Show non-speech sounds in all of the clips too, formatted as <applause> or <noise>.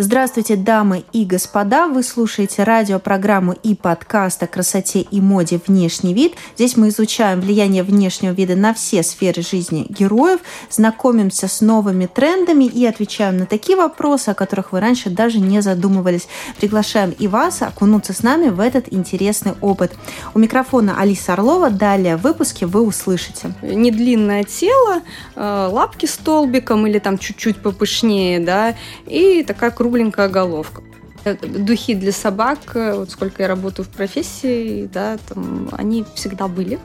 Здравствуйте, дамы и господа! Вы слушаете радиопрограмму и подкаст о красоте и моде «Внешний вид». Здесь мы изучаем влияние внешнего вида на все сферы жизни героев, знакомимся с новыми трендами и отвечаем на такие вопросы, о которых вы раньше даже не задумывались. Приглашаем и вас окунуться с нами в этот интересный опыт. У микрофона Алиса Орлова. Далее в выпуске вы услышите. Не длинное тело, э, лапки столбиком или там чуть-чуть попышнее, да, и такая круглая кругленькая головка. Э, духи для собак, э, вот сколько я работаю в профессии, да, там они всегда были.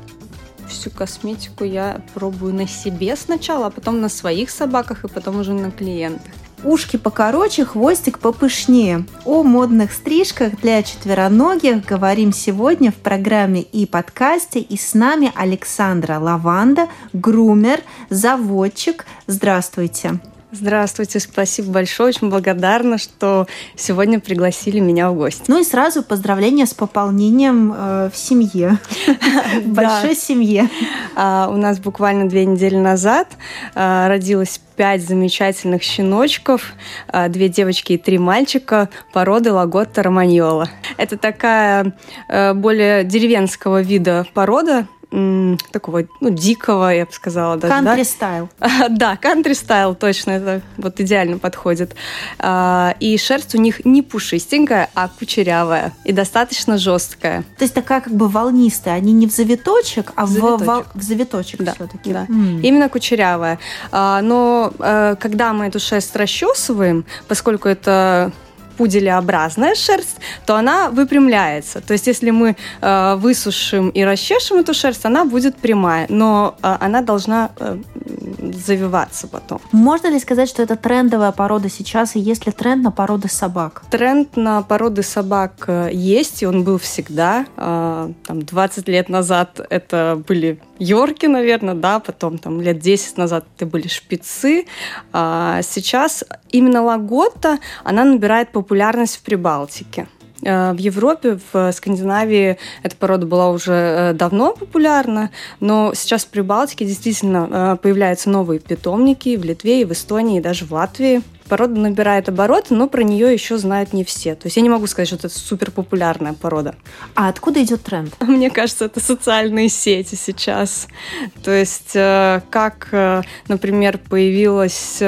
Всю косметику я пробую на себе сначала, а потом на своих собаках и потом уже на клиентах. Ушки покороче, хвостик попышнее. О модных стрижках для четвероногих говорим сегодня в программе и подкасте. И с нами Александра Лаванда, грумер, заводчик. Здравствуйте. Здравствуйте, спасибо большое, очень благодарна, что сегодня пригласили меня в гости. Ну и сразу поздравления с пополнением э, в семье, <laughs> в большой семье. А, у нас буквально две недели назад а, родилось пять замечательных щеночков, а, две девочки и три мальчика породы Лаготта Романьола. Это такая э, более деревенского вида порода, такого, ну, дикого, я бы сказала. Даже, country стайл. Да, country стайл, <laughs> точно, это вот идеально подходит. А, и шерсть у них не пушистенькая, а кучерявая и достаточно жесткая. То есть такая как бы волнистая, они не в завиточек, а в завиточек, в, в завиточек да, все-таки. Да, mm. именно кучерявая. А, но э, когда мы эту шерсть расчесываем, поскольку это пуделеобразная шерсть, то она выпрямляется. То есть если мы э, высушим и расчешем эту шерсть, она будет прямая, но э, она должна э, завиваться потом. Можно ли сказать, что это трендовая порода сейчас, и есть ли тренд на породы собак? Тренд на породы собак э, есть, и он был всегда. Э, там 20 лет назад это были Йорки, наверное, да, потом там лет 10 назад это были шпицы. А сейчас именно лагота, она набирает популярность в Прибалтике. Э, в Европе, в Скандинавии эта порода была уже э, давно популярна, но сейчас в Прибалтике действительно э, появляются новые питомники в Литве и в Эстонии, и даже в Латвии. Порода набирает обороты, но про нее еще знают не все. То есть я не могу сказать, что это супер популярная порода. А откуда идет тренд? <laughs> Мне кажется, это социальные сети сейчас. То есть как, например, появилась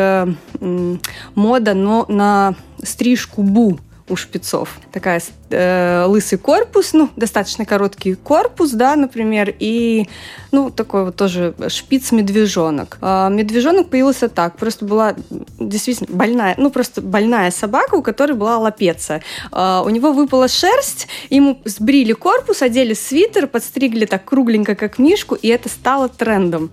мода но на стрижку бу у шпицов. Такая э, лысый корпус, ну, достаточно короткий корпус, да, например, и, ну, такой вот тоже шпиц-медвежонок. Э, медвежонок появился так, просто была действительно больная, ну, просто больная собака, у которой была лапеция. Э, у него выпала шерсть, ему сбрили корпус, одели свитер, подстригли так кругленько, как мишку, и это стало трендом.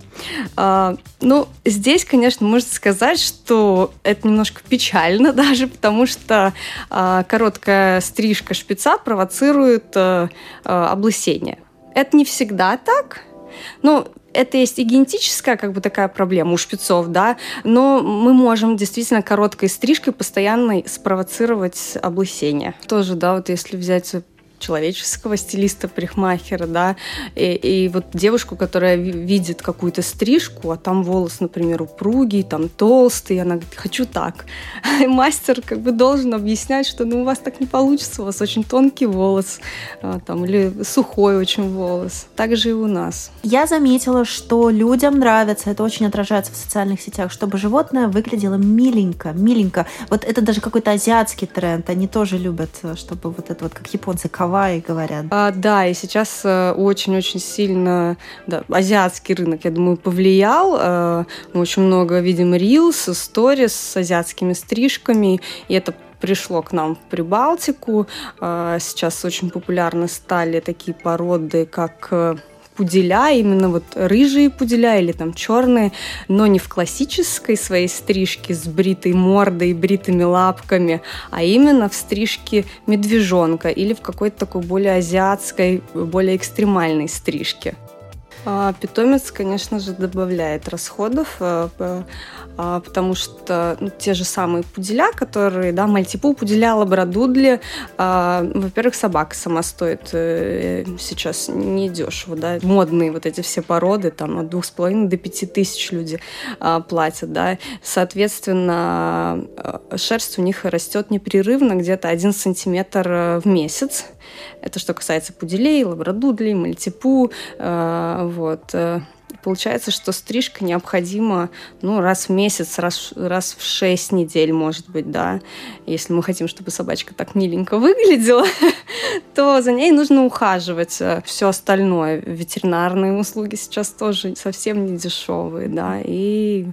Э, ну, здесь, конечно, можно сказать, что это немножко печально <laughs> даже, потому что короткая стрижка шпица провоцирует э, э, облысение. Это не всегда так. Ну, это есть и генетическая как бы такая проблема у шпицов, да, но мы можем действительно короткой стрижкой постоянно спровоцировать облысение. Тоже, да, вот если взять человеческого стилиста, парикмахера, да, и, и вот девушку, которая видит какую-то стрижку, а там волос, например, упругий, там толстый, она говорит, хочу так. <laughs> И мастер как бы должен объяснять, что ну у вас так не получится, у вас очень тонкий волос, а, там, или сухой очень волос. Так же и у нас. Я заметила, что людям нравится, это очень отражается в социальных сетях, чтобы животное выглядело миленько, миленько. Вот это даже какой-то азиатский тренд, они тоже любят, чтобы вот это вот, как японцы, кава Гавайи говорят. А, да, и сейчас э, очень-очень сильно да, азиатский рынок, я думаю, повлиял. Э, мы очень много видим рилс, сторис с азиатскими стрижками, и это пришло к нам в Прибалтику. Э, сейчас очень популярны стали такие породы, как пуделя, именно вот рыжие пуделя или там черные, но не в классической своей стрижке с бритой мордой, бритыми лапками, а именно в стрижке медвежонка или в какой-то такой более азиатской, более экстремальной стрижке. А, питомец, конечно же, добавляет расходов, э, потому что ну, те же самые пуделя, которые, да, мальтипу, пуделя, лабрадудли, а, во-первых, собака сама стоит э, сейчас недешево, да, модные вот эти все породы, там от двух с половиной до пяти тысяч люди платят, да, соответственно, э, шерсть у них растет непрерывно, где-то один сантиметр в месяц, это что касается пуделей, лабрадудлей, мальтипу, вот. Э, получается, что стрижка необходима ну, раз в месяц, раз, раз в шесть недель, может быть, да. Если мы хотим, чтобы собачка так миленько выглядела, <laughs> то за ней нужно ухаживать. Все остальное, ветеринарные услуги сейчас тоже совсем не дешевые, да, и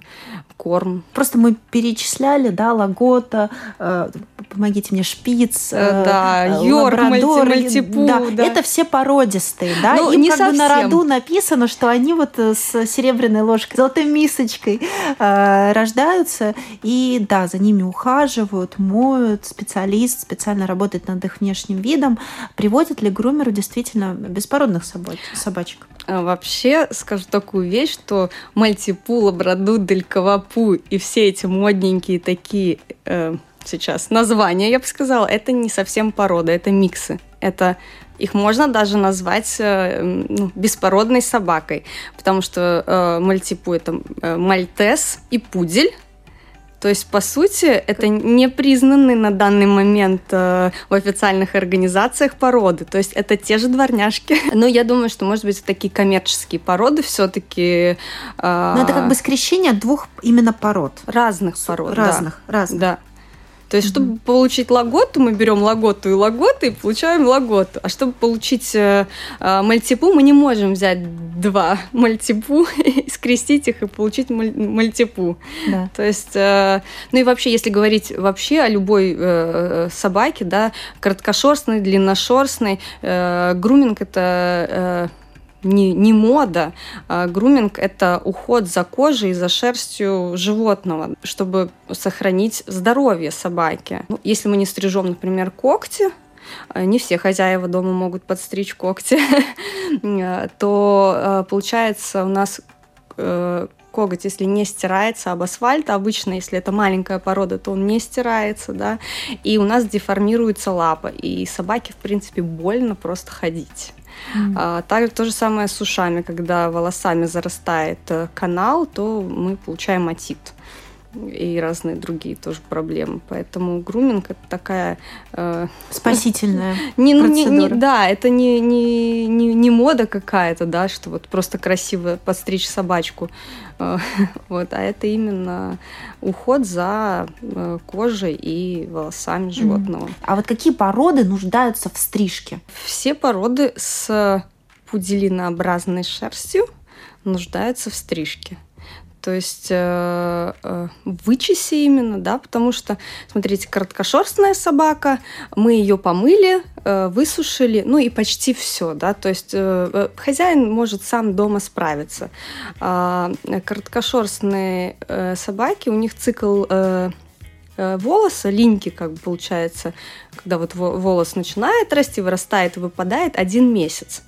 корм. Просто мы перечисляли, да, лагота, э, помогите мне, шпиц, э, да, э, йорк, лабрадор, мальтипу, да, да. Это все породистые, да, ну, им не как совсем. бы на роду написано, что они вот э, с серебряной ложкой, золотой мисочкой э, рождаются, и да, за ними ухаживают, моют, специалист специально работает над их внешним видом. Приводит ли грумеру действительно беспородных собачек? А вообще скажу такую вещь, что мальтипу, лабрадудель, кавапу и все эти модненькие такие э, сейчас названия, я бы сказала, это не совсем порода, это миксы. Это их можно даже назвать э, ну, беспородной собакой, потому что э, мальтипу это э, мальтес и пудель то есть, по сути, это не признанные на данный момент э, в официальных организациях породы. То есть, это те же дворняжки. <laughs> Но я думаю, что, может быть, такие коммерческие породы все-таки... Э, Но это как бы скрещение двух именно пород. Разных пород, Разных, да. разных. Да. То есть, чтобы получить лаготу, мы берем лаготу и лаготу и получаем лаготу. А чтобы получить э, э, мальтипу, мы не можем взять два <laughs> мальтипу, скрестить их и получить мальтипу. Да. То есть, э, ну и вообще, если говорить вообще о любой э, собаке, да, короткошерстной, длинношерстной, э, груминг это... Э, не, не мода. А груминг – это уход за кожей и за шерстью животного, чтобы сохранить здоровье собаки. Ну, если мы не стрижем, например, когти, а, не все хозяева дома могут подстричь когти, <laughs> то а, получается у нас э, коготь, если не стирается об асфальт, обычно, если это маленькая порода, то он не стирается, да, и у нас деформируется лапа, и собаке, в принципе, больно просто ходить. Mm. А, также то же самое с ушами, когда волосами зарастает э, канал, то мы получаем отит и разные другие тоже проблемы. Поэтому груминг это такая э, спасительная <laughs> не, ну, не, не, да, это не, не, не, не мода какая-то, да, что вот просто красиво подстричь собачку. Э, <laughs> вот, а это именно уход за э, кожей и волосами животного. А вот какие породы нуждаются в стрижке? Все породы с пуделинообразной шерстью нуждаются в стрижке то есть э, э, вычеси именно, да, потому что, смотрите, короткошерстная собака, мы ее помыли, э, высушили, ну и почти все, да, то есть э, э хозяин может сам дома справиться. А короткошерстные э, собаки, у них цикл э, э волоса, линьки, как бы получается, когда вот волос начинает расти, вырастает выпадает один месяц.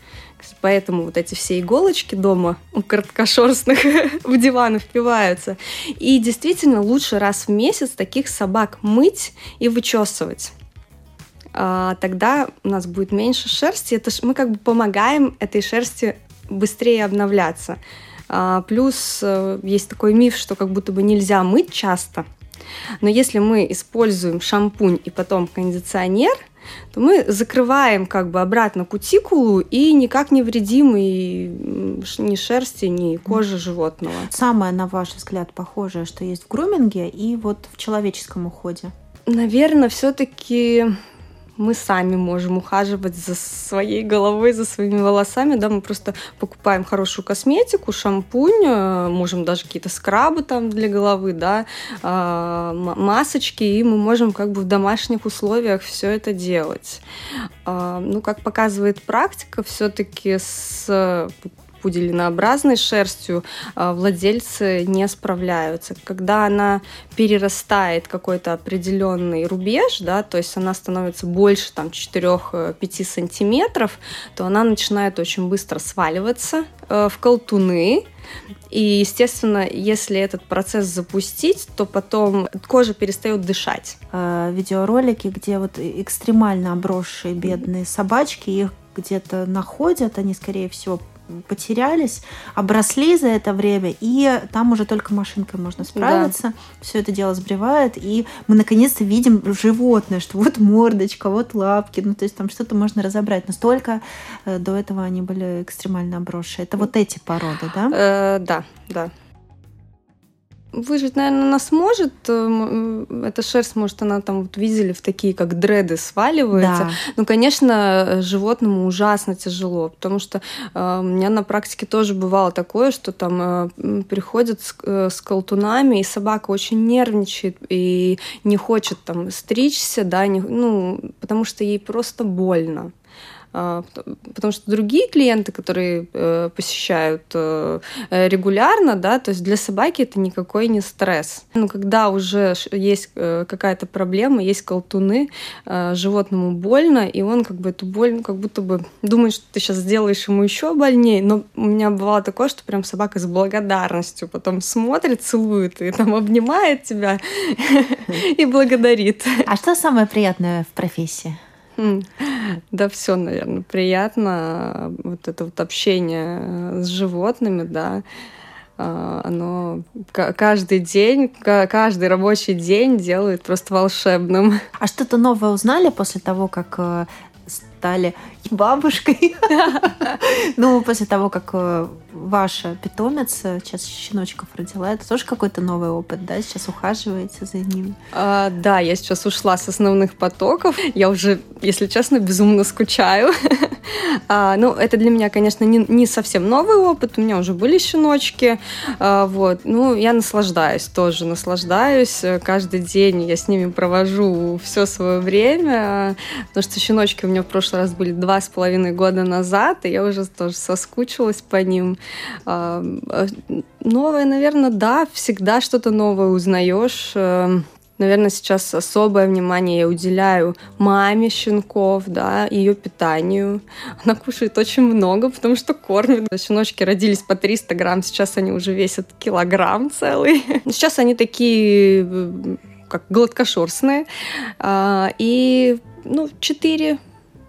Поэтому вот эти все иголочки дома у короткошерстных <laughs> в диваны впиваются. И действительно лучше раз в месяц таких собак мыть и вычесывать. А, тогда у нас будет меньше шерсти. Это мы как бы помогаем этой шерсти быстрее обновляться. А, плюс э, есть такой миф, что как будто бы нельзя мыть часто. Но если мы используем шампунь и потом кондиционер – то мы закрываем как бы обратно кутикулу и никак не вредим и ни шерсти, ни кожи животного. Самое, на ваш взгляд, похожее, что есть в груминге и вот в человеческом уходе? Наверное, все-таки мы сами можем ухаживать за своей головой, за своими волосами, да, мы просто покупаем хорошую косметику, шампунь, э, можем даже какие-то скрабы там для головы, да, а, масочки, и мы можем как бы в домашних условиях все это делать. А, ну, как показывает практика, все-таки с пуделинообразной шерстью владельцы не справляются. Когда она перерастает какой-то определенный рубеж, да, то есть она становится больше там 4-5 сантиметров, то она начинает очень быстро сваливаться в колтуны, и, естественно, если этот процесс запустить, то потом кожа перестает дышать. Э, видеоролики, где вот экстремально обросшие бедные собачки, их где-то находят, они, скорее всего, потерялись, обросли за это время, и там уже только машинкой можно справиться. Да. Все это дело сбривает, и мы наконец-то видим животное, что вот мордочка, вот лапки, ну то есть там что-то можно разобрать. Настолько э, до этого они были экстремально обросшие. Это вот эти породы, да? Э, да, да. Выжить, наверное, она сможет. Э, эта шерсть, может, она там, вот видели, в такие, как дреды сваливается. Да. Ну, конечно, животному ужасно тяжело, потому что э, у меня на практике тоже бывало такое, что там э, приходят с, э, с колтунами, и собака очень нервничает и не хочет там стричься, да, не, ну, потому что ей просто больно. А, потому что другие клиенты, которые э, посещают э, регулярно, да, то есть для собаки это никакой не стресс. Но когда уже есть э, какая-то проблема, есть колтуны, животному больно, и он как бы эту боль, ну, как будто бы думает, что ты сейчас сделаешь ему еще больнее. Но у меня бывало такое, что прям собака с благодарностью потом смотрит, целует и там обнимает тебя <laughs> и благодарит. А что самое приятное в профессии? Да, все, наверное, приятно. Вот это вот общение с животными, да, а, оно каждый день, каждый рабочий день делает просто волшебным. А что-то новое узнали после того, как э, стали бабушкой. <laughs> Ну, после того, как э, ваша питомица сейчас щеночков родила, это тоже какой-то новый опыт, да? Сейчас ухаживаете за ними? А, да, я сейчас ушла с основных потоков. Я уже, если честно, безумно скучаю. <laughs> а, ну, это для меня, конечно, не, не совсем новый опыт. У меня уже были щеночки. А, вот. Ну, я наслаждаюсь тоже, наслаждаюсь. Каждый день я с ними провожу все свое время, потому что щеночки у меня в прошлый раз были два с половиной года назад, и я уже тоже соскучилась по ним. А, новое, наверное, да, всегда что-то новое узнаешь. Э, наверное, сейчас особое внимание я уделяю маме щенков, да, ее питанию. Она кушает очень много, потому что кормит. Щеночки родились по 300 грамм, сейчас они уже весят килограмм целый. <laughs> Сейчас они такие э, как гладкошерстные. А, и ну, 4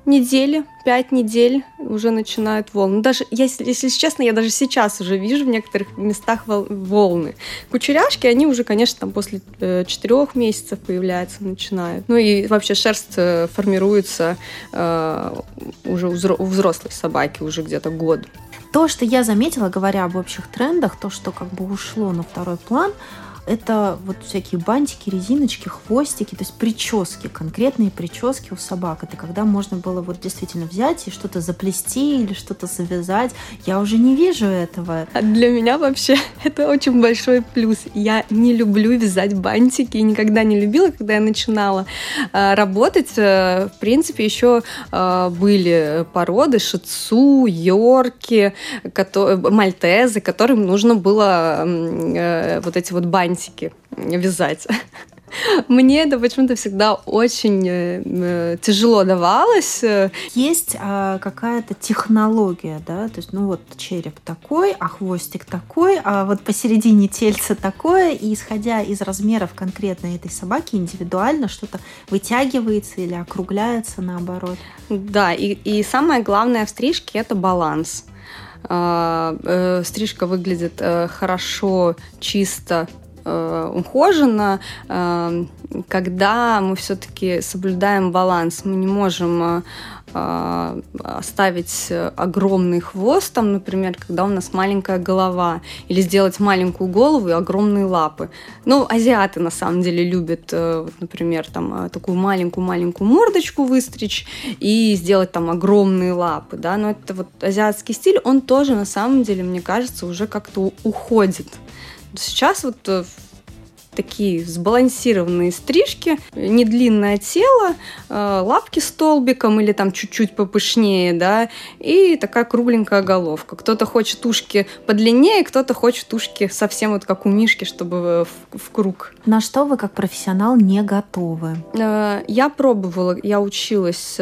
недели, пять недель уже начинают волны. Даже, если, если честно, я даже сейчас уже вижу в некоторых местах волны. Кучеряшки, они уже, конечно, там после э, четырех месяцев появляются, начинают. Ну и вообще шерсть э, формируется э, уже у взрослой собаки уже где-то год. То, что я заметила, говоря об общих трендах, то, что как бы ушло на второй план, это вот всякие бантики, резиночки, хвостики, то есть прически, конкретные прически у собак. Это когда можно было вот действительно взять и что-то заплести или что-то завязать. Я уже не вижу этого. А для меня вообще <laughs> это очень большой плюс. Я не люблю вязать бантики и никогда не любила, когда я начинала а, работать. Э, в принципе, еще а, были породы шицу, йорки, мальтезы, которым нужно было э, вот эти вот бантики бантики вязать. Мне это почему-то всегда очень э, э, тяжело давалось. Есть э, какая-то технология, да, то есть, ну вот череп такой, а хвостик такой, а вот посередине тельца такое, и исходя из размеров конкретно этой собаки, индивидуально что-то вытягивается или округляется наоборот. Да, и, и самое главное в стрижке это баланс. А, э, стрижка выглядит э, хорошо, чисто, э, ухоженно, э, когда мы все-таки соблюдаем баланс. Мы не можем э, э оставить огромный хвост, там, например, когда у нас маленькая голова, или сделать маленькую голову и огромные лапы. Ну, азиаты на самом деле любят, вот, например, там такую маленькую-маленькую мордочку выстричь и сделать там огромные лапы, да, но это вот азиатский стиль, он тоже на самом деле, мне кажется, уже как-то уходит. Сейчас вот э, такие сбалансированные стрижки, не длинное тело, э, лапки столбиком или там чуть-чуть попышнее, да, и такая кругленькая головка. Кто-то хочет ушки подлиннее, кто-то хочет ушки совсем вот как у Мишки, чтобы в, в круг. На что вы как профессионал не готовы? Э, я пробовала, я училась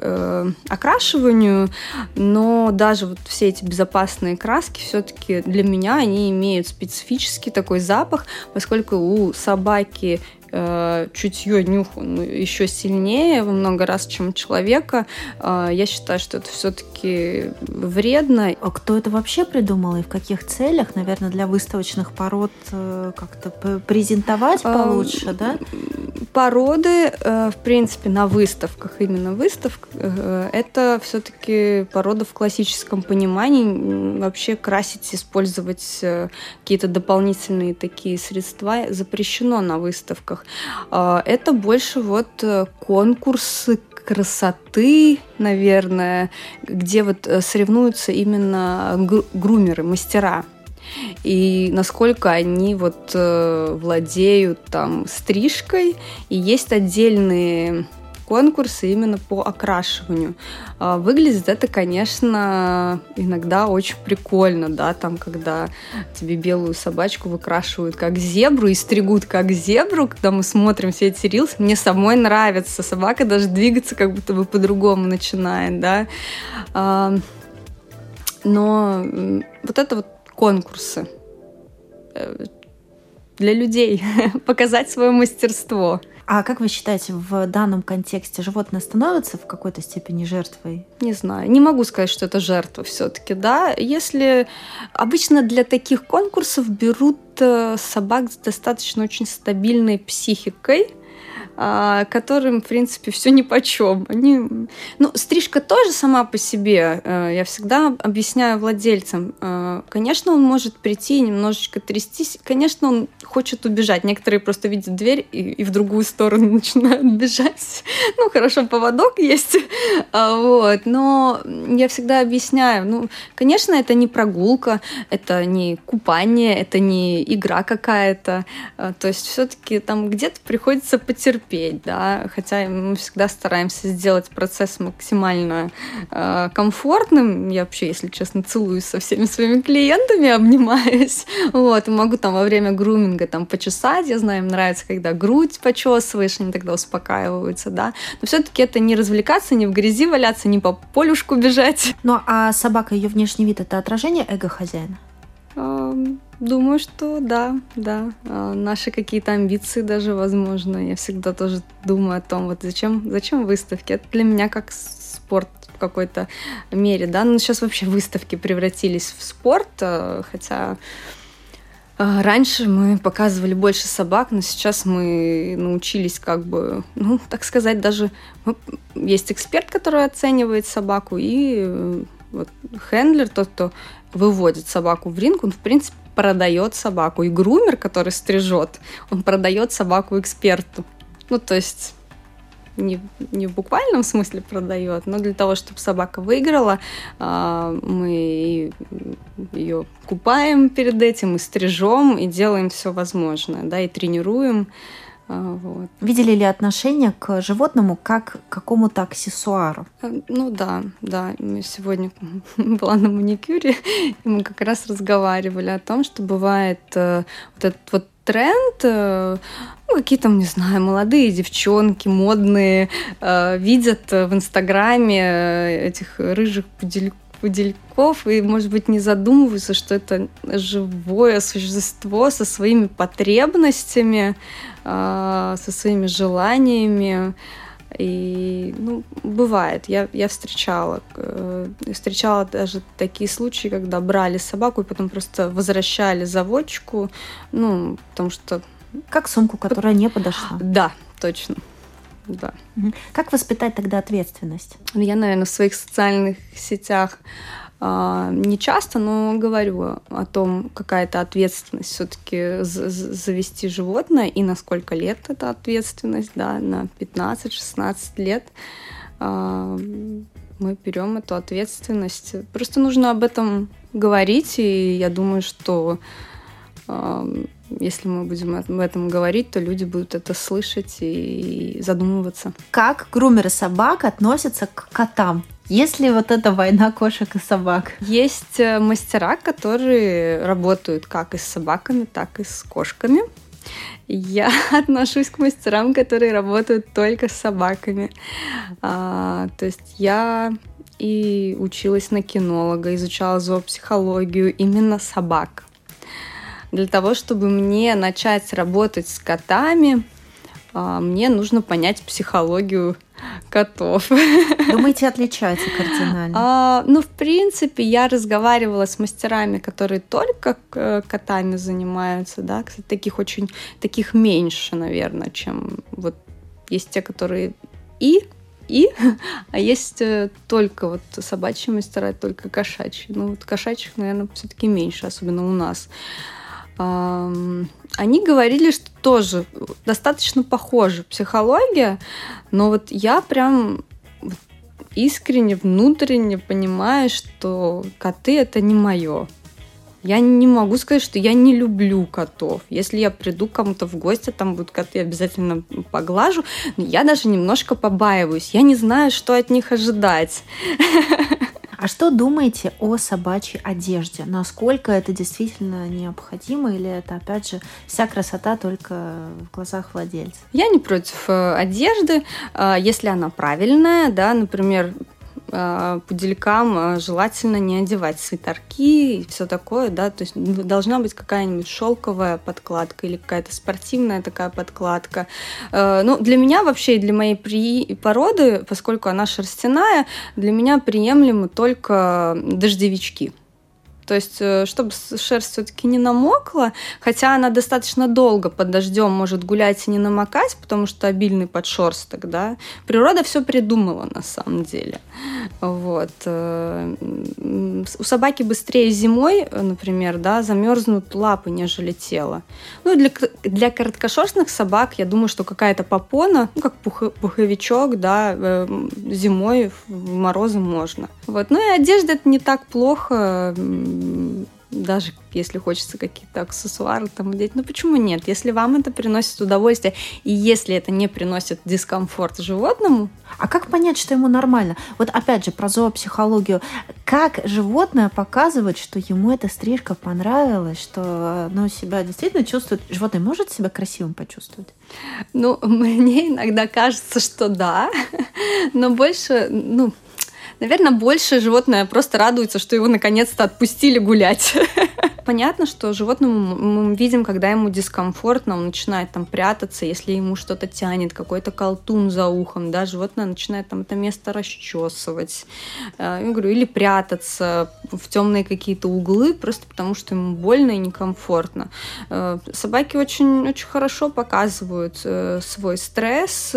э, окрашиванию, но даже вот все эти безопасные краски все-таки для меня они имеют специфический такой запах, поскольку у собаки э, чутье нюх ну, еще сильнее во много раз, чем у человека. Э, я считаю, что это все-таки вредно. А кто это вообще придумал и в каких целях? Наверное, для выставочных пород э, как-то презентовать э, получше, э, да? Породы, э, в принципе, на выставках, именно выставка, э, это все-таки порода в классическом понимании. Вообще красить, использовать какие-то дополнительные такие средства запрещено на выставках выставках. А, это больше вот э, конкурсы красоты, наверное, где вот э, соревнуются именно грумеры, мастера. И насколько они вот э, владеют там стрижкой, и есть отдельные конкурсы именно по окрашиванию. А, выглядит это, конечно, иногда очень прикольно, да, там, когда тебе белую собачку выкрашивают как зебру и стригут как зебру, когда мы смотрим все эти рилсы, мне самой нравится, собака даже двигаться как будто бы по-другому начинает, да. А, но вот это вот конкурсы э, для людей, <laughs> показать свое мастерство. А как вы считаете, в данном контексте животное становится в какой-то степени жертвой? Не знаю. Не могу сказать, что это жертва все-таки, да. Если обычно для таких конкурсов берут э, собак с достаточно очень стабильной психикой, которым, в принципе, все ни по чем. Они... Ну, стрижка тоже сама по себе. Э, я всегда объясняю владельцам. Э, конечно, он может прийти и немножечко трястись. Конечно, он хочет убежать. Некоторые просто видят дверь и, и в другую сторону <laughs> начинают бежать. Ну, хорошо, поводок есть. <laughs> А, вот. Но я всегда объясняю. Ну, конечно, это не прогулка, это не купание, это не игра какая-то. Э, то есть все-таки там где-то приходится потерпеть терпеть, да, хотя мы всегда стараемся сделать процесс максимально э, комфортным. Я вообще, если честно, целуюсь со всеми своими клиентами, <laughs> обнимаюсь, вот, и могу там во время груминга там почесать, я знаю, им нравится, когда грудь почесываешь, они тогда успокаиваются, да, но все-таки это не развлекаться, не в грязи валяться, не по полюшку бежать. Ну, а собака, ее внешний вид, это отражение эго хозяина? Думаю, что да, да. А, наши какие-то амбиции даже, возможно. Я всегда тоже думаю о том, вот зачем, зачем выставки. Это для меня как спорт в какой-то мере, да. Ну, сейчас вообще выставки превратились в спорт, а, хотя а, Раньше мы показывали больше собак, но сейчас мы научились как бы, ну, так сказать, даже есть эксперт, который оценивает собаку, и э, вот хендлер, тот, кто выводит собаку в ринг, он, в принципе, продает собаку. И грумер, который стрижет, он продает собаку эксперту. Ну, то есть не, не в буквальном смысле продает, но для того, чтобы собака выиграла, а, мы ее купаем перед этим, и стрижем, и делаем все возможное, да, и тренируем. А, вот. Видели ли отношение к животному как к какому-то аксессуару? А, ну да, да. Сегодня <laughs> была на маникюре, <laughs> и мы как раз разговаривали о том, что бывает э, вот этот вот тренд, э, ну, какие там, не знаю, молодые девчонки, модные, э, видят в Инстаграме этих рыжих пудельков пудельков и, может быть, не задумываются, что это живое существо со своими потребностями, а, со своими желаниями. И, ну, бывает. Я, я встречала. Э, встречала даже такие случаи, когда брали собаку и потом просто возвращали заводчику, ну, потому что... Как сумку, которая не подошла. Да, точно. Да. Как воспитать тогда ответственность? Я, наверное, в своих социальных сетях а, не часто, но говорю о том, какая это ответственность все-таки завести животное и на сколько лет эта ответственность, да, на 15-16 лет а, мы берем эту ответственность. Просто нужно об этом говорить, и я думаю, что если мы будем об этом говорить, то люди будут это слышать и задумываться. Как грумеры собак относятся к котам? Есть ли вот эта война кошек и собак? Есть э, мастера, которые работают как и с собаками, так и с кошками. Я <laughs> отношусь к мастерам, которые работают только с собаками. А, то есть я и училась на кинолога, изучала зоопсихологию именно собак. Для того, чтобы мне начать работать с котами, а, мне нужно понять психологию котов. Думаете, <laughs> отличаются кардинально? А, ну, в принципе, я разговаривала с мастерами, которые только э, котами занимаются, да, кстати, таких очень, таких меньше, наверное, чем вот есть те, которые и и, <laughs> а есть э, только вот собачьи мастера, только кошачьи. Ну, вот кошачьих, наверное, все-таки меньше, особенно у нас. Они говорили, что тоже достаточно похожа психология, но вот я прям искренне, внутренне понимаю, что коты это не мое. Я не могу сказать, что я не люблю котов. Если я приду кому-то в гости, там будут коты, обязательно поглажу. Но я даже немножко побаиваюсь. Я не знаю, что от них ожидать. <laughs> А что думаете о собачьей одежде? Насколько это действительно необходимо или это, опять же, вся красота только в глазах владельца? Я не против э, одежды, э, если она правильная, да, например, пуделькам желательно не одевать свитерки и все такое, да, то есть должна быть какая-нибудь шелковая подкладка или какая-то спортивная такая подкладка. Ну, для меня вообще и для моей при... породы, поскольку она шерстяная, для меня приемлемы только дождевички. То есть, э, чтобы шерсть все-таки не намокла, хотя она достаточно долго под дождем может гулять и не намокать, потому что обильный подшерсток, да, природа все придумала на самом деле. Вот. Э, у собаки быстрее зимой, например, да, замерзнут лапы, нежели тело. Ну, для, для короткошерстных собак, я думаю, что какая-то попона, ну, как пух, пуховичок, да, э, зимой в морозы можно. Вот. Ну и одежда это не так плохо даже если хочется какие-то аксессуары там одеть. Ну почему нет? Если вам это приносит удовольствие, и если это не приносит дискомфорт животному. А как понять, что ему нормально? Вот опять же про зоопсихологию. Как животное показывает, что ему эта стрижка понравилась, что оно себя действительно чувствует? Животное может себя красивым почувствовать? Ну, <laughs> мне иногда кажется, что да, но больше, ну, Наверное, больше животное просто радуется, что его наконец-то отпустили гулять. <laughs> Понятно, что животному мы видим, когда ему дискомфортно, он начинает там прятаться, если ему что-то тянет, какой-то колтун за ухом, да, животное начинает там это место расчесывать, э, я говорю, или прятаться в темные какие-то углы, просто потому что ему больно и некомфортно. Э, собаки очень, очень хорошо показывают э, свой стресс,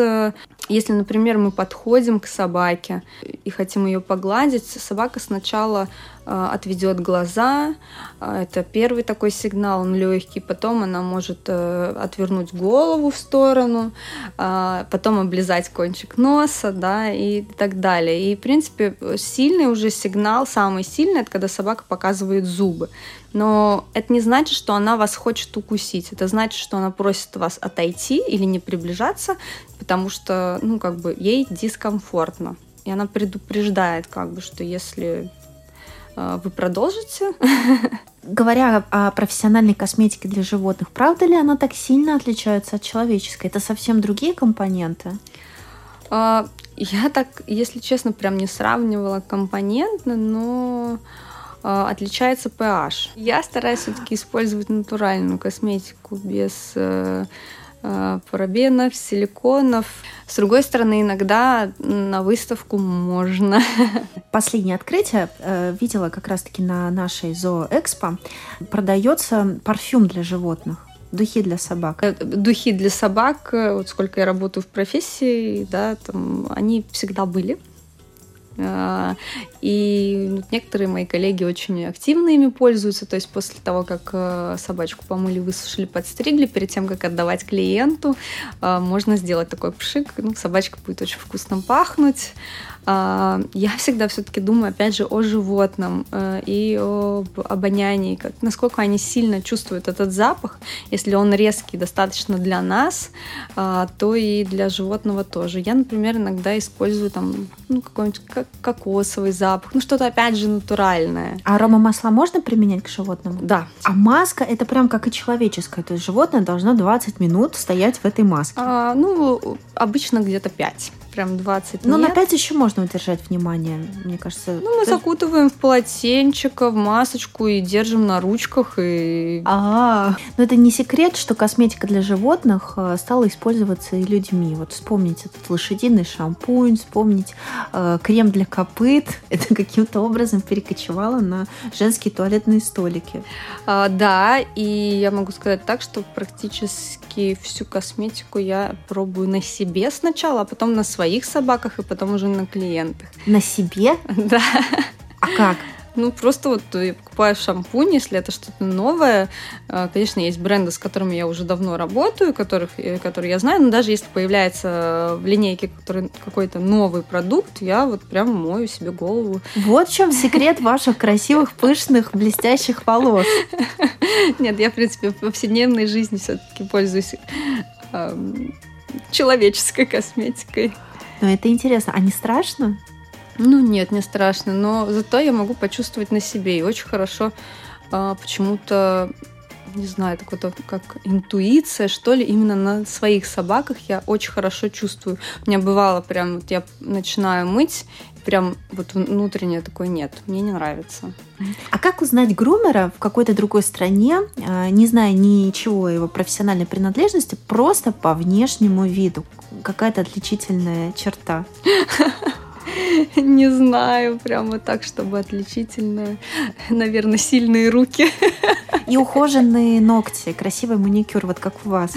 если, например, мы подходим к собаке и хотим ее погладить, собака сначала отведет глаза. Э, это первый такой сигнал, он легкий. Потом она может э, отвернуть голову в сторону, потом облизать кончик носа, да, и так далее. И, в принципе, сильный уже сигнал, самый сильный, это когда собака показывает зубы. Но это не значит, что она вас хочет укусить. Это значит, что она просит вас отойти или не приближаться, потому что, ну, как бы, ей дискомфортно. И она предупреждает, как бы, что если э, вы продолжите. Говоря о профессиональной косметике для животных, правда ли она так сильно отличается от человеческой? Это совсем другие компоненты? А, я так, если честно, прям не сравнивала компоненты, но а, отличается pH. Я стараюсь все-таки использовать натуральную косметику без э, э, парабенов, силиконов. С другой стороны, иногда на выставку можно. <laughs> Последнее открытие э, видела как раз-таки на нашей зооэкспо. Продается парфюм для животных. Духи для собак. Духи для собак, вот сколько я работаю в профессии, да, там они всегда были. А, и некоторые мои коллеги очень активно ими пользуются. То есть после того, как э, собачку помыли, высушили, подстригли, перед тем, как отдавать клиенту, э, можно сделать такой пшик. Ну, собачка будет очень вкусно пахнуть. А, я всегда все-таки думаю, опять же, о животном э, и об обонянии, как, насколько они сильно чувствуют этот запах. Если он резкий достаточно для нас, а, то и для животного тоже. Я, например, иногда использую там ну, какой-нибудь кокосовый запах, ну что-то опять же натуральное. А арома масла можно применять к животному? Да. А маска это прям как и человеческая, то есть животное должно 20 минут стоять в этой маске. А, ну, обычно где-то 5 прям 20 Но нет. на 5 еще можно удержать внимание, мне кажется. Ну, мы Ты... закутываем в полотенчика, в масочку и держим на ручках. И... А, но это не секрет, что косметика для животных э, стала использоваться и людьми. Вот вспомнить этот лошадиный шампунь, вспомнить э, крем для копыт. Это каким-то образом перекочевало на женские туалетные столики. А, да, и я могу сказать так, что практически всю косметику я пробую на себе сначала, а потом на своих собаках и потом уже на клиентах. На себе? <laughs> Да. А как? Ну, просто вот я покупаю шампунь, если это что-то новое. А, конечно, есть бренды, с которыми я уже давно работаю, которых, э, которые я знаю, но даже если появляется в линейке какой-то новый продукт, я вот прямо мою себе голову. Вот в чем секрет ваших красивых, пышных, блестящих волос. <laughs> Нет, я, в принципе, в повседневной жизни все-таки пользуюсь человеческой косметикой. Но это интересно. А не страшно? Ну нет, не страшно, но зато я могу почувствовать на себе и очень хорошо а, почему-то не знаю, это какая-то как интуиция, что ли, именно на своих собаках я очень хорошо чувствую. У меня бывало прям, вот я начинаю мыть, прям вот внутреннее такое нет, мне не нравится. А как узнать грумера в какой-то другой стране, а, не зная ничего о его профессиональной принадлежности, просто по внешнему виду? Какая-то отличительная черта? Не знаю, прямо так, чтобы отличительно. Наверное, сильные руки. И ухоженные ногти, красивый маникюр, вот как у вас.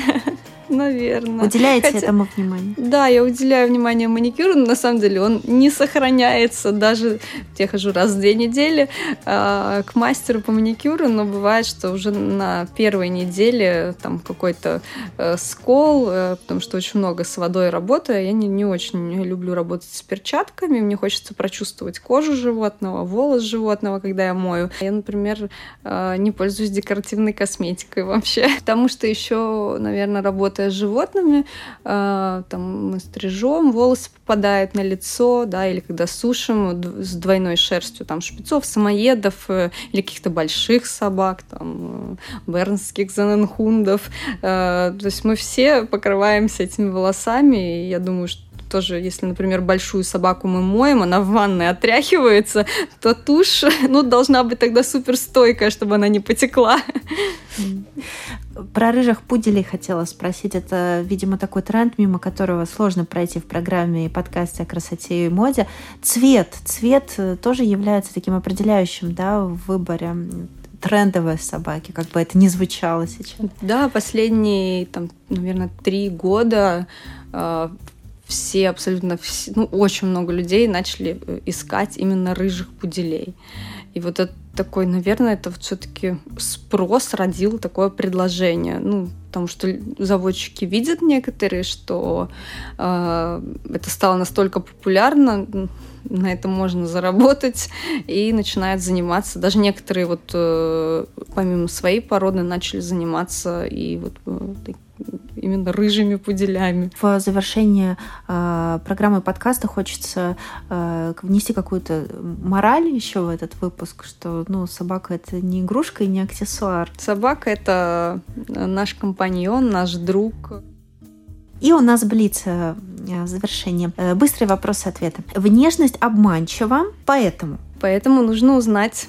Наверное. Уделяете Хотя, этому внимание? Да, я уделяю внимание маникюру, но на самом деле он не сохраняется. Даже я хожу раз в две недели э, к мастеру по маникюру, но бывает, что уже на первой неделе там какой-то э, скол, э, потому что очень много с водой работаю. Я не, не очень люблю работать с перчатками. Мне хочется прочувствовать кожу животного, волос животного, когда я мою. Я, например, э, не пользуюсь декоративной косметикой вообще, <laughs> потому что еще, наверное, работаю работая с животными, э, там мы стрижем, волосы попадают на лицо, да, или когда сушим с двойной шерстью, там шпицов, самоедов э, или каких-то больших собак, там э, бернских зененхундов. Э, то есть мы все покрываемся этими волосами, и я думаю, что тоже, если, например, большую собаку мы моем, она в ванной отряхивается, то тушь, <laughs> ну, должна быть тогда супер стойкая, чтобы она не потекла. Про рыжих пуделей хотела спросить. Это, видимо, такой тренд, мимо которого сложно пройти в программе и подкасте о красоте и моде. Цвет. Цвет тоже является таким определяющим да, в выборе трендовые собаки, как бы это ни звучало сейчас. Да, последние, там, наверное, три года э, все, абсолютно все, ну, очень много людей начали э, искать именно рыжих пуделей. И вот это такой, наверное, это все-таки спрос родил такое предложение. Ну, потому что заводчики видят некоторые, что э, это стало настолько популярно, на этом можно заработать, и начинают заниматься. Даже некоторые вот э, помимо своей породы начали заниматься и вот э, именно рыжими пуделями. В завершение э, программы подкаста хочется э, внести какую-то мораль еще в этот выпуск, что ну, собака это не игрушка и не аксессуар. Собака это наш компаньон, наш друг. И у нас блиц э, завершение. Э, быстрый вопрос-ответы. Внешность обманчива, поэтому? Поэтому нужно узнать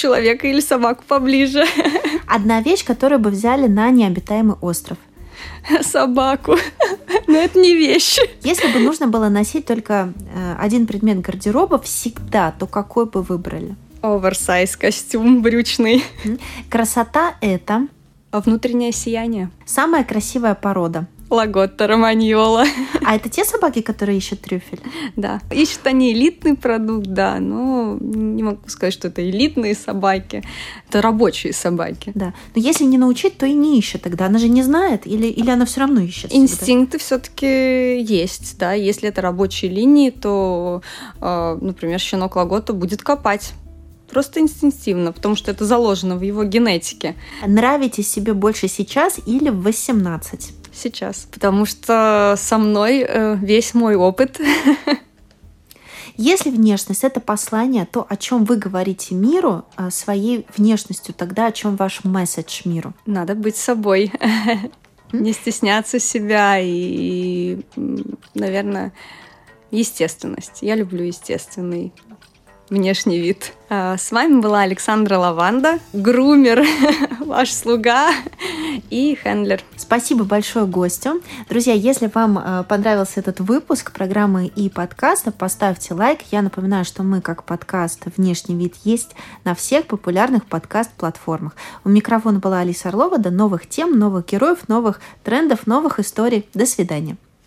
человека или собаку поближе. <laughs> Одна вещь, которую бы взяли на необитаемый остров. Собаку. Но это не вещь. Если бы нужно было носить только э, один предмет гардероба всегда, то какой бы выбрали? Оверсайз костюм брючный. Красота это внутреннее сияние. Самая красивая порода. Лаготта Романьола. <laughs> А это те собаки, которые ищут трюфель? Да. Ищут они элитный продукт, да, но не могу сказать, что это элитные собаки. Это рабочие собаки. Да. Но если не научить, то и не ищет тогда. Она же не знает или, или она все равно ищет? Инстинкты все-таки есть, да. Если это рабочие линии, то, э, например, щенок Лагота будет копать просто инстинктивно, потому что это заложено в его генетике. Нравитесь себе больше сейчас или в 18? Сейчас, потому что со мной э, весь мой опыт. Если внешность это послание, то о чем вы говорите миру а, своей внешностью, тогда о чем ваш месседж миру? Надо быть собой, не стесняться себя и, наверное, естественность. Я люблю естественный внешний вид. А, с вами была Александра Лаванда, грумер, <laughs> ваш слуга и хендлер. Спасибо большое гостю. Друзья, если вам а, понравился этот выпуск программы и подкаста, поставьте лайк. Я напоминаю, что мы как подкаст «Внешний вид» есть на всех популярных подкаст-платформах. У микрофона была Алиса Орлова. До новых тем, новых героев, новых трендов, новых историй. До свидания.